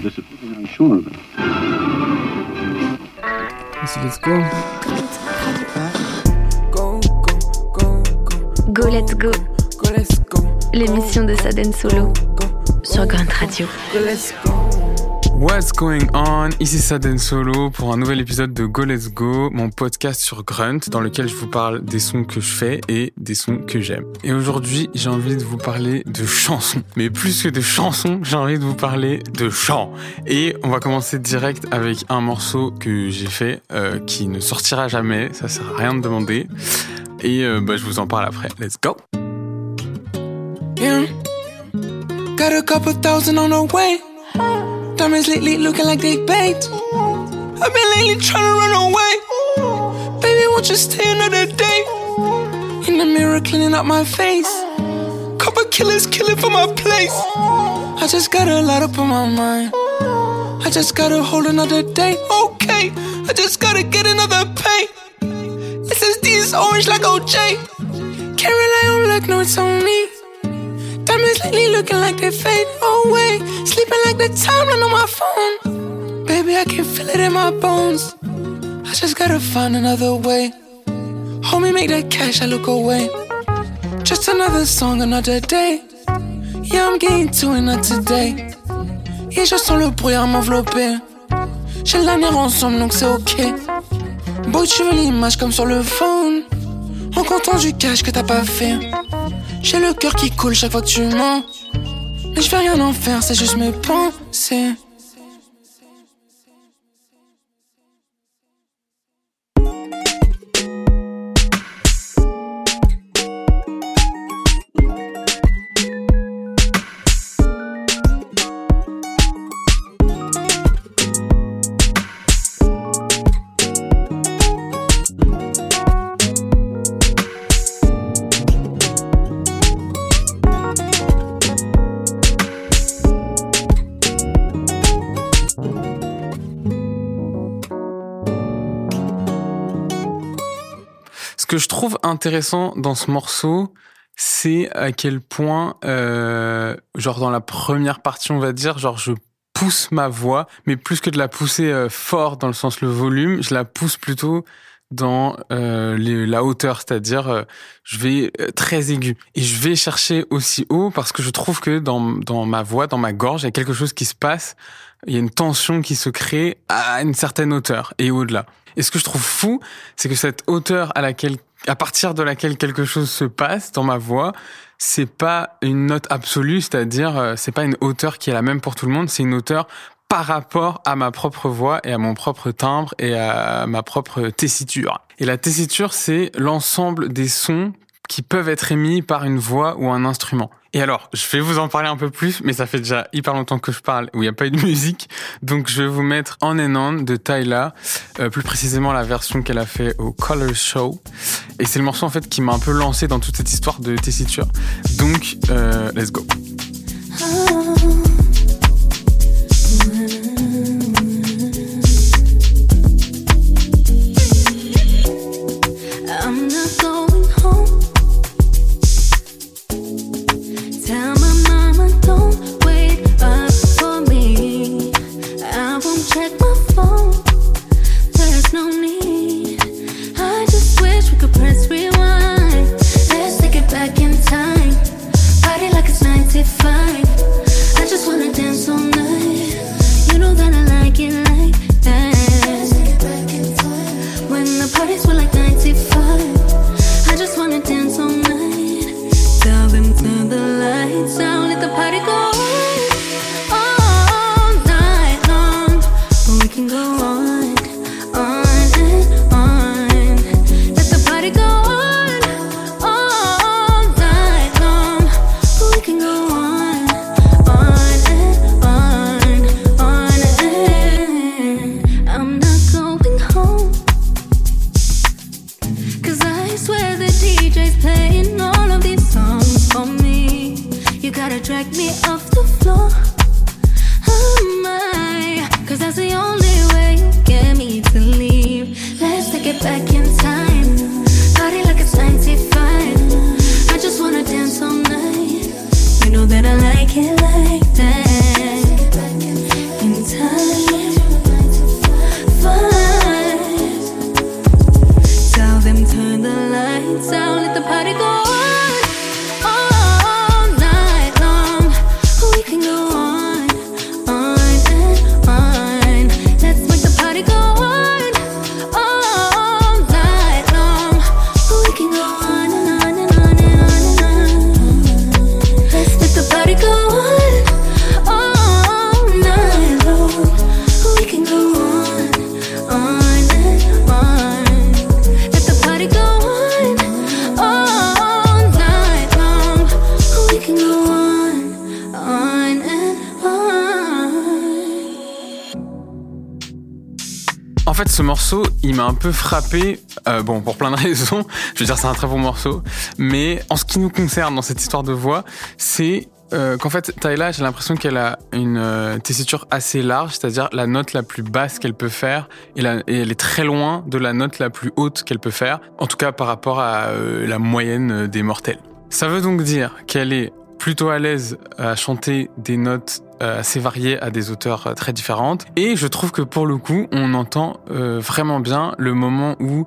discipline, sure of it. let's go. Go, go, go, go. Go Let's Go, Go, let's go. l'émission de Saden Solo sur Grunt Radio. Go, let's go. What's going on? Ici Saden Solo pour un nouvel épisode de Go Let's Go, mon podcast sur Grunt dans lequel je vous parle des sons que je fais et des sons que j'aime. Et aujourd'hui, j'ai envie de vous parler de chansons. Mais plus que de chansons, j'ai envie de vous parler de chants. Et on va commencer direct avec un morceau que j'ai fait euh, qui ne sortira jamais, ça sert à rien de demander. Et euh, bah, je vous en parle après. Let's go! Got a couple thousand on the way. Diamonds lately looking like they baked. I've been lately trying to run away. Baby, won't you stay another day? In the mirror, cleaning up my face. Couple killers killing for my place. I just got a lot up on my mind. I just gotta hold another day. Okay, I just gotta get another pay. SSD is orange like OJ. Can't rely on luck, no, it's on me. Diamonds lately looking like they fade away. Sleeping like the timeline on my phone. Baby, I can feel it in my bones. I just gotta find another way. Homie, make that cash, I look away. Just another song, another day. Yeah, I'm getting to it, not today. Et je sens le brouillard m'envelopper. J'ai l'avenir ensemble, donc c'est ok. Beau, tu veux l'image comme sur le phone. En comptant du cash que t'as pas fait. J'ai le cœur qui coule chaque fois que tu mens. Mais je vais rien en faire, c'est juste mes pensées. Que je trouve intéressant dans ce morceau, c'est à quel point, euh, genre dans la première partie, on va dire, genre je pousse ma voix, mais plus que de la pousser euh, fort dans le sens le volume, je la pousse plutôt dans euh, la hauteur, c'est-à-dire euh, je vais très aigu et je vais chercher aussi haut parce que je trouve que dans, dans ma voix, dans ma gorge, il y a quelque chose qui se passe, il y a une tension qui se crée à une certaine hauteur et au-delà. Et ce que je trouve fou, c'est que cette hauteur à laquelle, à partir de laquelle quelque chose se passe dans ma voix, c'est pas une note absolue, c'est-à-dire euh, c'est pas une hauteur qui est la même pour tout le monde, c'est une hauteur par rapport à ma propre voix et à mon propre timbre et à ma propre tessiture. Et la tessiture, c'est l'ensemble des sons qui peuvent être émis par une voix ou un instrument. Et alors, je vais vous en parler un peu plus, mais ça fait déjà hyper longtemps que je parle où il n'y a pas eu de musique. Donc je vais vous mettre On and On de Tyla, euh, plus précisément la version qu'elle a fait au Color Show. Et c'est le morceau en fait qui m'a un peu lancé dans toute cette histoire de tessiture. Donc, euh, let's go. Could press You gotta drag me fait, ce morceau, il m'a un peu frappé, euh, bon, pour plein de raisons. Je veux dire, c'est un très bon morceau. Mais en ce qui nous concerne dans cette histoire de voix, c'est euh, qu'en fait, Tyla, j'ai l'impression qu'elle a une euh, tessiture assez large, c'est-à-dire la note la plus basse qu'elle peut faire, et, elle est très loin de la note la plus haute qu'elle peut faire, en tout cas par rapport à la moyenne des mortels. Ça veut donc dire qu'elle est plutôt à l'aise à chanter des notes assez variées à des auteurs euh, très différentes, et je trouve que pour le coup, on entend euh, vraiment bien le moment où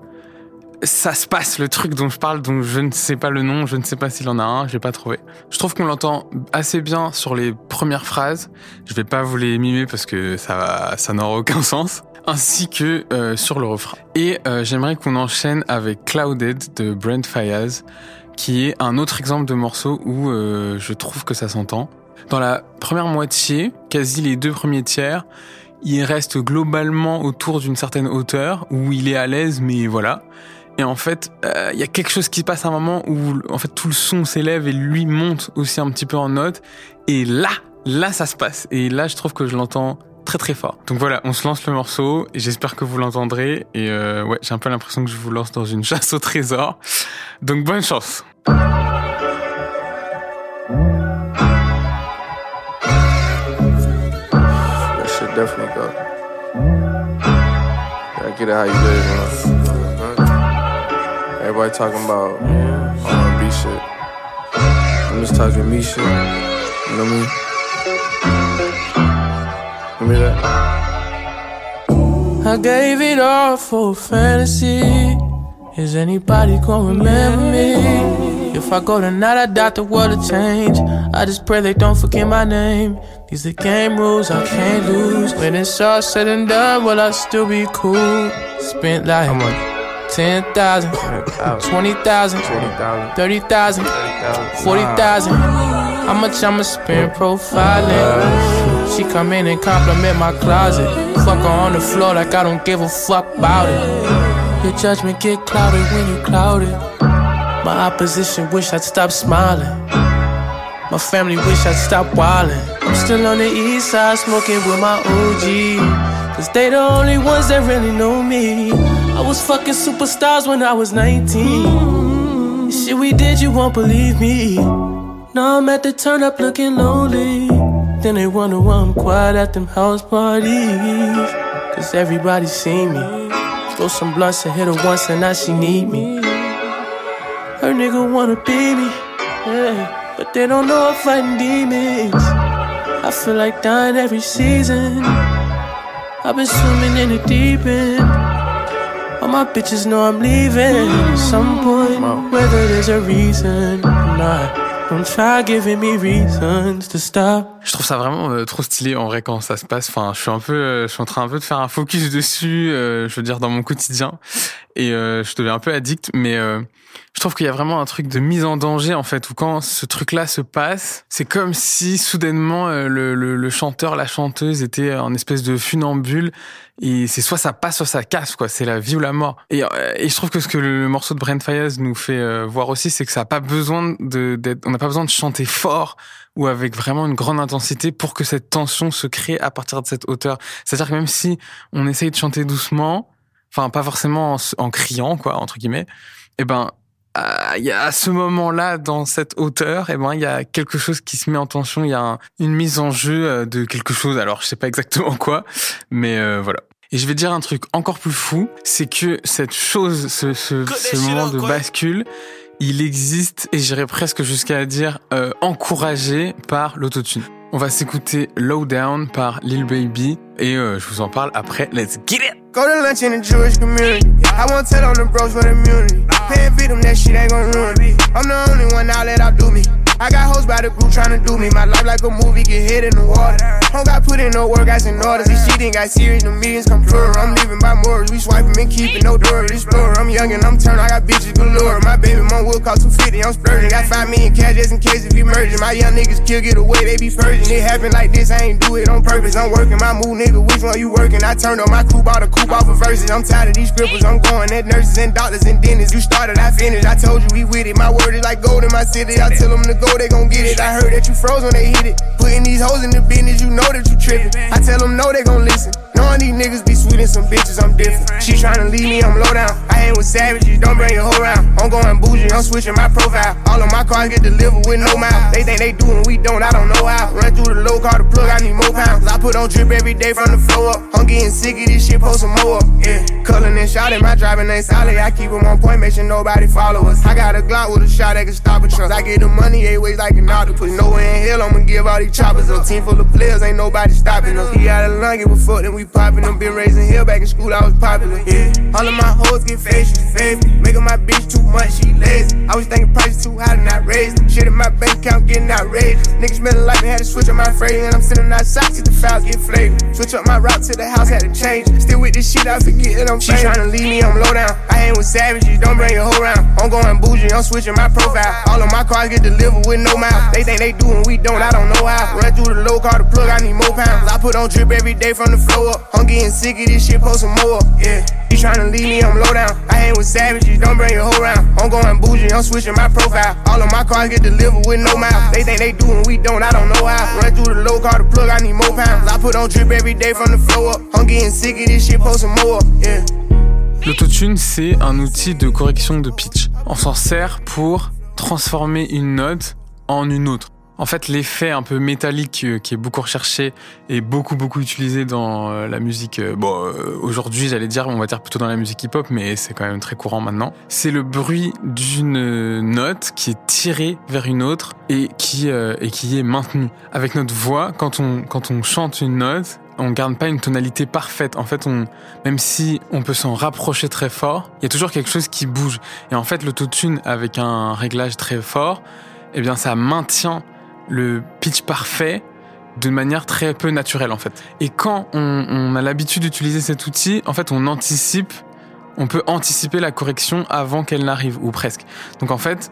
ça se passe, le truc dont je parle, dont je ne sais pas le nom, je ne sais pas s'il en a un, j'ai pas trouvé. Je trouve qu'on l'entend assez bien sur les premières phrases. Je vais pas vous les mimer parce que ça ça n'aura aucun sens. Ainsi que euh, sur le refrain. Et euh, j'aimerais qu'on enchaîne avec Clouded de Brent Fayaz, qui est un autre exemple de morceau où euh, je trouve que ça s'entend. Dans la première moitié, quasi les deux premiers tiers, il reste globalement autour d'une certaine hauteur où il est à l'aise, mais voilà. Et en fait, euh, il y a quelque chose qui se passe à un moment où en fait tout le son s'élève et lui monte aussi un petit peu en note. Et là, là ça se passe. Et là, je trouve que je l'entends très très fort. Donc voilà, on se lance le morceau j'espère que vous l'entendrez. Et euh, ouais, j'ai un peu l'impression que je vous lance dans une chasse au trésor. Donc bonne chance. Definitely go. Gotta get it how you live, know. Everybody talking about R&B shit. I'm just talking me shit. You know what I mean? Give me that. I gave it all for fantasy. Is anybody gonna remember me? If I go tonight, I doubt the world will change. I just pray they don't forget my name. These the game rules I can't lose. When it's all said and done, will I still be cool? Spent like 10,000, 20,000, 30,000, 40,000. How much I'ma spend profiling? She come in and compliment my closet. Fuck her on the floor like I don't give a fuck about it. Your judgment get clouded when you clouded. My opposition wish I'd stop smiling. My family wish I'd stop wildin'. I'm still on the east side smoking with my OG. Cause they the only ones that really know me. I was fucking superstars when I was 19. The Shit we did, you won't believe me. Now I'm at the turn up looking lonely. Then they wonder why I'm quiet at them house parties. Cause everybody see me. Throw some blunts and hit her once and now she need me. Her nigga wanna be me. Yeah. But they don't know I'm fighting demons. I feel like dying every season. I've been swimming in the deep end. All my bitches know I'm leaving at some point. Whether there's a reason or not. Don't try giving me reasons to stop. Je trouve ça vraiment euh, trop stylé en vrai quand ça se passe. Enfin, je suis un peu, euh, je suis en train un peu de faire un focus dessus. euh, je veux dire dans mon quotidien et euh, je deviens un peu addict. Mais euh, je trouve qu'il y a vraiment un truc de mise en danger en fait où quand ce truc-là se passe, c'est comme si soudainement euh, le, le, le chanteur, la chanteuse était en espèce de funambule et c'est soit ça passe, soit ça casse quoi. C'est la vie ou la mort. Et, je trouve que ce que le morceau de Brent Fayez nous fait voir aussi, c'est que ça a pas besoin de, on n'a pas besoin de chanter fort ou avec vraiment une grande intensité pour que cette tension se crée à partir de cette hauteur. C'est-à-dire que même si on essaye de chanter doucement, enfin pas forcément en, criant quoi entre guillemets, eh ben ah, il y a à ce moment-là dans cette hauteur, eh ben il y a quelque chose qui se met en tension, il y a un- une mise en jeu euh, de quelque chose. Alors je sais pas exactement quoi, mais euh, voilà. Et je vais dire un truc encore plus fou, c'est que cette chose, ce, ce, ce moment de bascule, il existe, et j'irais presque jusqu'à dire euh, encouragé par l'autotune. On va s'écouter Low Down par Lil Baby, et euh, je vous en parle après. Let's get it! Go to lunch in the Jewish community. I won't tell on the bros for the immunity. Paying feed them, that shit ain't gon' ruin me. I'm the only one out that outdo me. I got hoes by the group tryna do me. My life like a movie, get hit in the water. Don't got put in no work, I in orders. This shit ain't got serious, the meetings come plural. I'm living by morals, we swiping and keeping no door. Explorer, I'm young and I'm turned, I got bitches galore. My baby mom will cost 250, I'm splurging. Got 5 million cash just in case if emerging. My young niggas kill, get away, they be purging. It happen like this, I ain't do it on purpose. I'm working my move, nigga, which one you working? I turned on my crew, bought a coupe off of verses. I'm tired of these scribbles, I'm going at nurses and doctors and dentists. You started, I finished. I told you we with it. My word is like gold in my city. I tell them to go know they gon' get it. I heard that you froze when they hit it. Putting these hoes in the business, you know that you trippin'. I tell them no, they gon' listen. Knowing these niggas be sweet and some bitches, I'm different. She tryna leave me, I'm low down. I ain't with savages, don't bring your hoe round. I'm going bougie, I'm switching my profile. All of my cars get delivered with no mouth. They think they do and we don't, I don't know how. Run through the low car to plug, I need more pounds. I put on drip every day from the floor up. I'm getting sick of this shit, post some more. Yeah, cullin' and shouting, my driving ain't solid. I keep them on point, make sure nobody follow us. I got a Glock with a shot that can stop a trunk. I get the money eight ways like an octopus. Nowhere in hell, I'ma give all these choppers a team full of players, ain't nobody stopping us. He out of line, give a fuck, then we poppin' them. Been raising hell back in school, I was popular. Yeah, all of my hoes get fed, she fed me. Making my bitch too much, she lazy. I was thinking prices too high and not raised. Shit in my bank account getting outrageous. Niggas smelling like me, had to switch up my phrase. And I'm sitting outside, see the files get flavored. Switch up my route to the house, had to change. Still with this shit, I forget that I'm She tryna leave me, I'm low down. I ain't with savages, don't bring your whole round. I'm going bougie, I'm switching my profile. All of my cars get delivered with no mouth. They think they do and we don't, I don't know how. Run through the low car to plug, I need more pounds. I put on drip every day from the floor up. I'm getting sick of this shit, post some more. Yeah. He tryna leave me, I'm low down. I ain't with savages, don't bring your hoe round. I'm going bougie, I'm switching my profile. All of my cars get delivered with no mouth. They think they do and we don't, I don't know how. Run through the low car to plug, I need more pounds. I put on drip every day from the floor up. I'm getting sick of this shit, post some more. Yeah. L'autotune, c'est un outil de correction de pitch. On s'en sert pour transformer une note en une autre. En fait, l'effet un peu métallique euh, qui est beaucoup recherché et beaucoup beaucoup utilisé dans euh, la musique. euh, Bon, aujourd'hui, j'allais dire, on va dire plutôt dans la musique hip-hop, mais c'est quand même très courant maintenant. C'est le bruit d'une note qui est tirée vers une autre et qui et qui est maintenue. Avec notre voix, quand on quand on chante une note, on garde pas une tonalité parfaite. En fait, même si on peut s'en rapprocher très fort, il y a toujours quelque chose qui bouge. Et en fait, l'autotune avec un réglage très fort, eh bien, ça maintient le pitch parfait de manière très peu naturelle, en fait. Et quand on, on a l'habitude d'utiliser cet outil, en fait, on anticipe, on peut anticiper la correction avant qu'elle n'arrive, ou presque. Donc, en fait,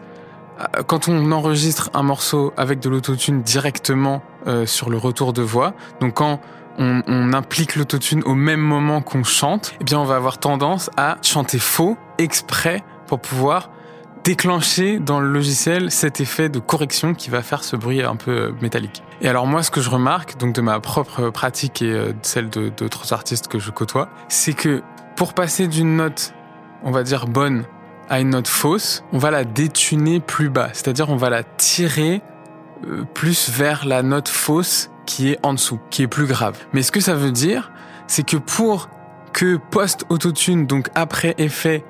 euh, quand on enregistre un morceau avec de l'autotune directement euh, sur le retour de voix, donc quand on, implique l'autotune au même moment qu'on chante, eh bien on va avoir tendance à chanter faux exprès pour pouvoir déclencher dans le logiciel cet effet de correction qui va faire ce bruit un peu métallique. Et alors moi, ce que je remarque, donc de ma propre pratique et euh, de celle d'autres artistes que je côtoie, c'est que pour passer d'une note, on va dire bonne, à une note fausse, on va la détuner plus bas. C'est-à-dire on va la tirer plus vers la note fausse qui est en dessous, qui est plus grave. Mais ce que ça veut dire, c'est que pour que post-autotune, donc après effet,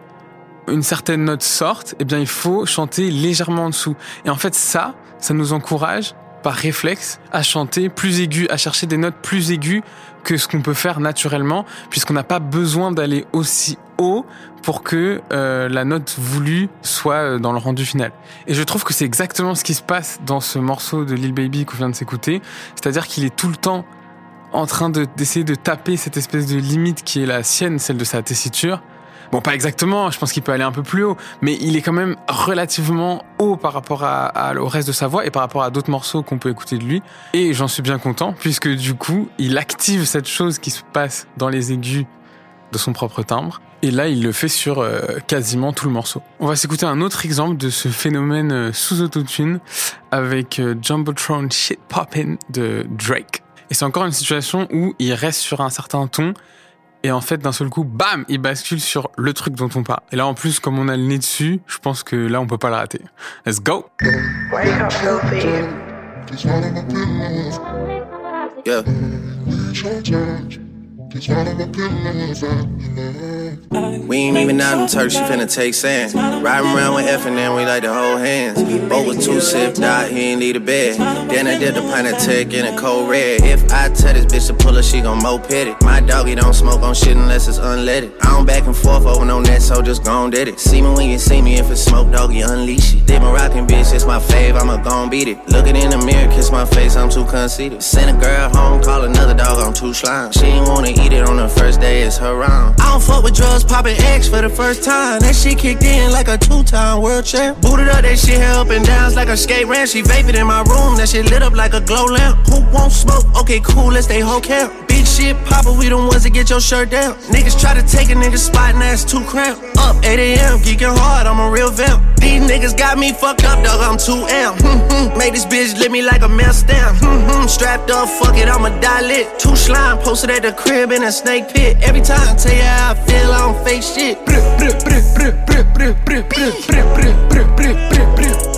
une certaine note sorte, eh bien il faut chanter légèrement en dessous. Et en fait ça, ça nous encourage par réflexe à chanter plus aigu, à chercher des notes plus aiguës que ce qu'on peut faire naturellement, puisqu'on n'a pas besoin d'aller aussi haut pour que euh, la note voulue soit euh, dans le rendu final. Et je trouve que c'est exactement ce qui se passe dans ce morceau de Lil Baby qu'on vient de s'écouter, c'est-à-dire qu'il est tout le temps en train de- d'essayer de taper cette espèce de limite qui est la sienne, celle de sa tessiture. Bon, pas exactement, je pense qu'il peut aller un peu plus haut, mais il est quand même relativement haut par rapport au reste de sa voix et par rapport à d'autres morceaux qu'on peut écouter de lui. Et j'en suis bien content, puisque du coup, il active cette chose qui se passe dans les aigus de son propre timbre. Et là, il le fait sur euh, quasiment tout le morceau. On va s'écouter un autre exemple de ce phénomène euh, sous autotune avec euh, Jumbotron Shit Poppin' de Drake. Et c'est encore une situation où il reste sur un certain ton et en fait, d'un seul coup, bam, il bascule sur le truc dont on parle. Et là, en plus, comme on a le nez dessus, je pense que là, on peut pas le rater. Let's go! Yeah. We ain't even out in Turks, she finna take sand. Riding around with F and then we like to hold hands. With two sipped out, he ain't need a bed. Then I did the pint of tech in a cold red. If I tell this bitch to pull her, she gon' moped it. My doggy don't smoke on shit unless it's unleaded. I don't back and forth over no net, so just gon' did it. See me when you see me, if it's smoke, doggy, unleash it. Did my rockin' bitch, it's my fave, I'ma gon' beat it. Looking in the mirror, kiss my face, I'm too conceited. Send a girl home, call another dog, I'm too slime. She ain't wanna on the first day, it's her round. I don't fuck with drugs, poppin' X for the first time. That shit kicked in like a two-time world champ. Booted up that shit, hair up and downs like a skate ramp. She vapid in my room, that shit lit up like a glow lamp. Who won't smoke? Okay, cool, let's stay whole camp. Big shit popper, we the ones that get your shirt down. Niggas try to take a nigga spot and that's too cramped. Up 8 a.m., geeking hard, I'm a real vamp. These niggas got me fucked up, dog, I'm too amp. Hmm. Made this bitch lick me like a mail stamp. Mm-hmm, strapped up, fuck it, I'ma die lit. Two slime posted at the crib in a snake pit. Every time I tell you how I feel, I don't fake shit.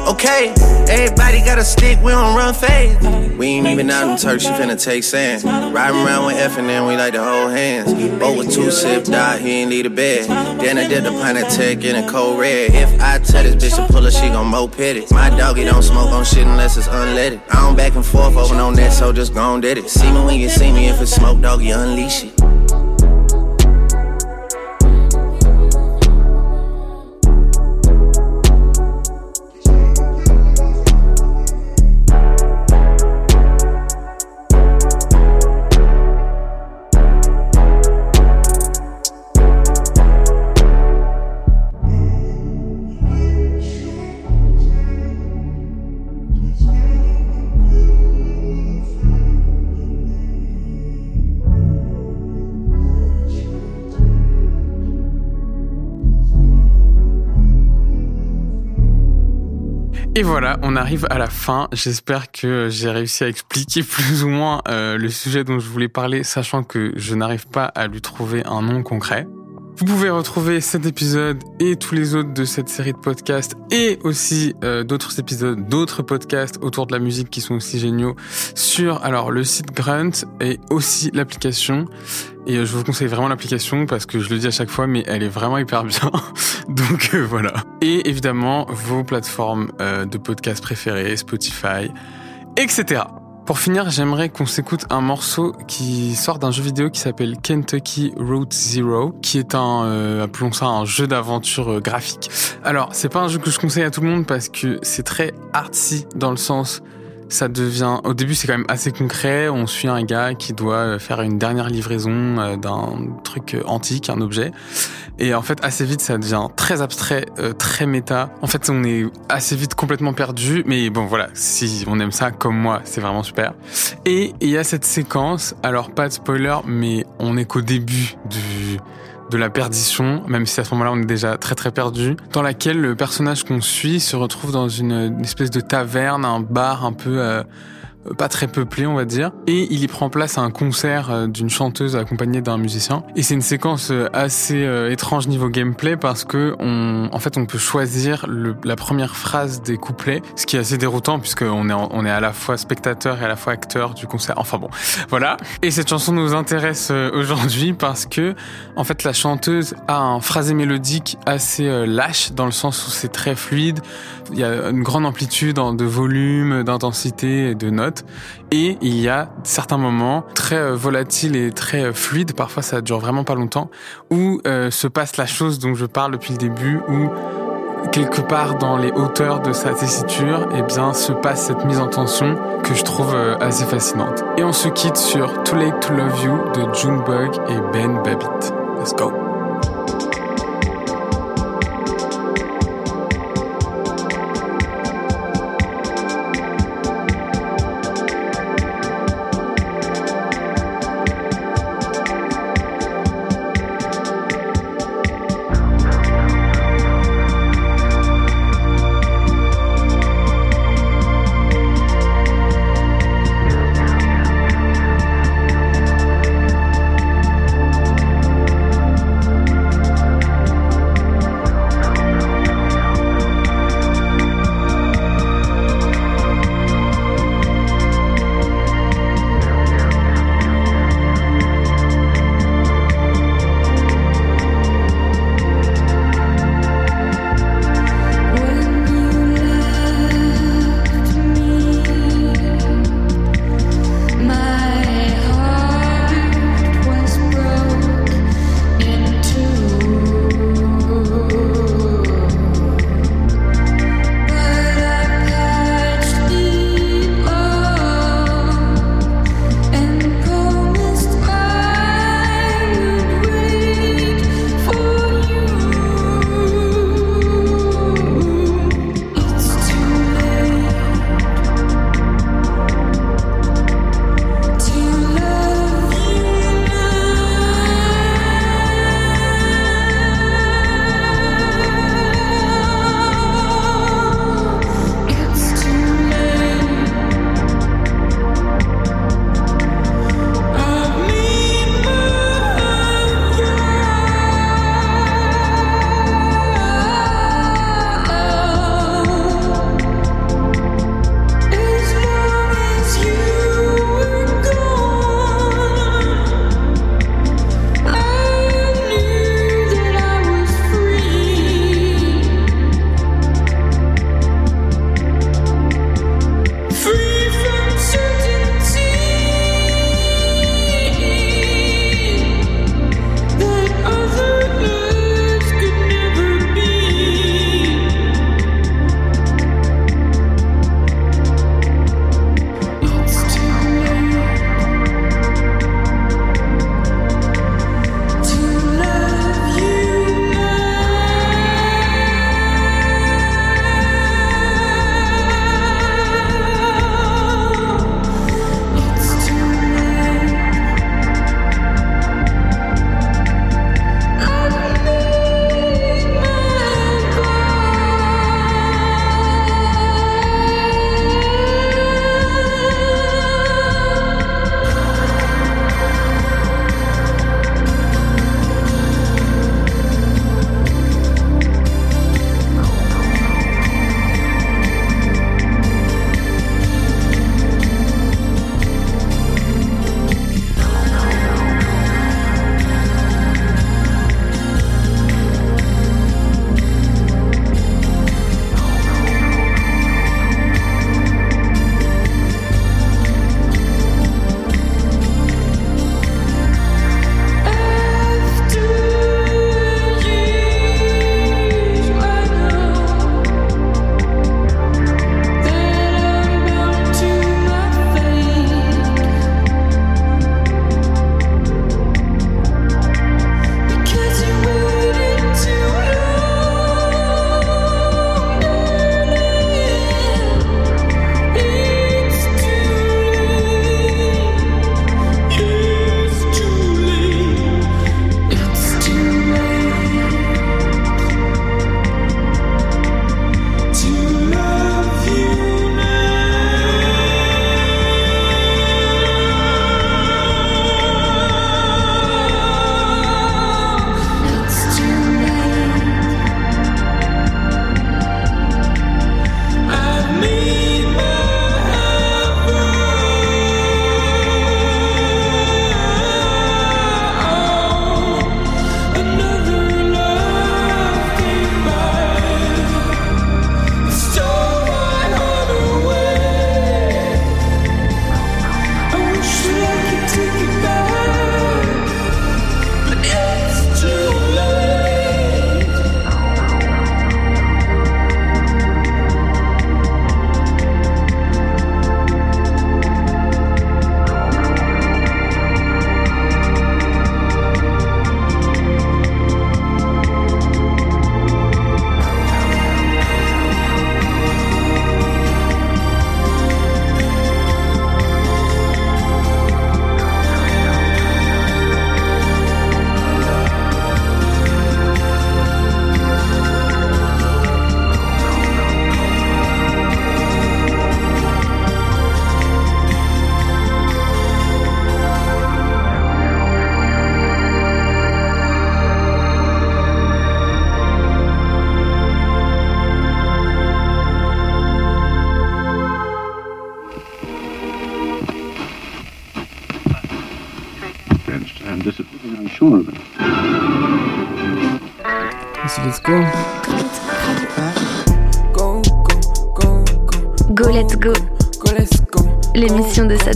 Okay, everybody got a stick, we don't run fast. We ain't even out in Turks, she finna take sand. Riding around with F and then we like to hold hands. Both with two sip, die, he ain't need a bed. Then I did the pint of tech in a cold red. If I tell this bitch to pull her, she gon' moped it. My doggy don't smoke on shit unless it's unleaded. I don't back and forth over no net, so just gon' did it. See me when you see me, if it's smoke, dog, you unleash it. Et voilà, on arrive à la fin. J'espère que j'ai réussi à expliquer plus ou moins euh, le sujet dont je voulais parler, sachant que je n'arrive pas à lui trouver un nom concret. Vous pouvez retrouver cet épisode et tous les autres de cette série de podcasts et aussi euh, d'autres épisodes, d'autres podcasts autour de la musique qui sont aussi géniaux sur alors le site Grunt et aussi l'application. Et euh, je vous conseille vraiment l'application parce que je le dis à chaque fois, mais elle est vraiment hyper bien. Donc euh, voilà. Et évidemment vos plateformes de podcasts préférées, Spotify, etc. Pour finir, j'aimerais qu'on s'écoute un morceau qui sort d'un jeu vidéo qui s'appelle Kentucky Route Zero, qui est un, euh, appelons ça un jeu d'aventure euh, graphique. Alors, c'est pas un jeu que je conseille à tout le monde parce que c'est très artsy dans le sens ça devient au début c'est quand même assez concret on suit un gars qui doit euh, faire une dernière livraison d'un truc antique un objet et en fait assez vite ça devient très abstrait très méta. En fait on est assez vite complètement perdu mais bon voilà si on aime ça comme moi c'est vraiment super. Et il y a cette séquence alors pas de spoiler mais on est qu'au début du de la perdition, même si à ce moment-là on est déjà très très perdu, dans laquelle le personnage qu'on suit se retrouve dans une, une espèce de taverne, un bar un peu euh, pas très peuplé on va dire. Et il y prend place à un concert euh, d'une chanteuse accompagnée d'un musicien. Et c'est une séquence euh, assez euh, étrange niveau gameplay parce que on en fait on peut choisir le, la première phrase des couplets ce qui est assez déroutant puisque on est on est à la fois spectateur et à la fois acteur du concert. Enfin bon voilà. Et cette chanson nous intéresse euh, aujourd'hui parce que en fait la chanteuse a un phrasé mélodique assez euh, lâche dans le sens où c'est très fluide. Il y a une grande amplitude de volume, d'intensité et de notes. Et il y a certains moments très euh, volatiles et très euh, fluides, parfois ça dure vraiment pas longtemps, où euh, se passe la chose dont je parle depuis le début, où quelque part dans les hauteurs de sa tessiture, eh bien, se passe cette mise en tension que je trouve assez fascinante. Et on se quitte sur Too Late to Love You de Junebug et Ben Babbitt. Let's go.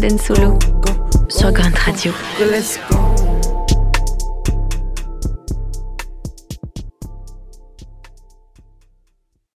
Solo sur Grand Radio.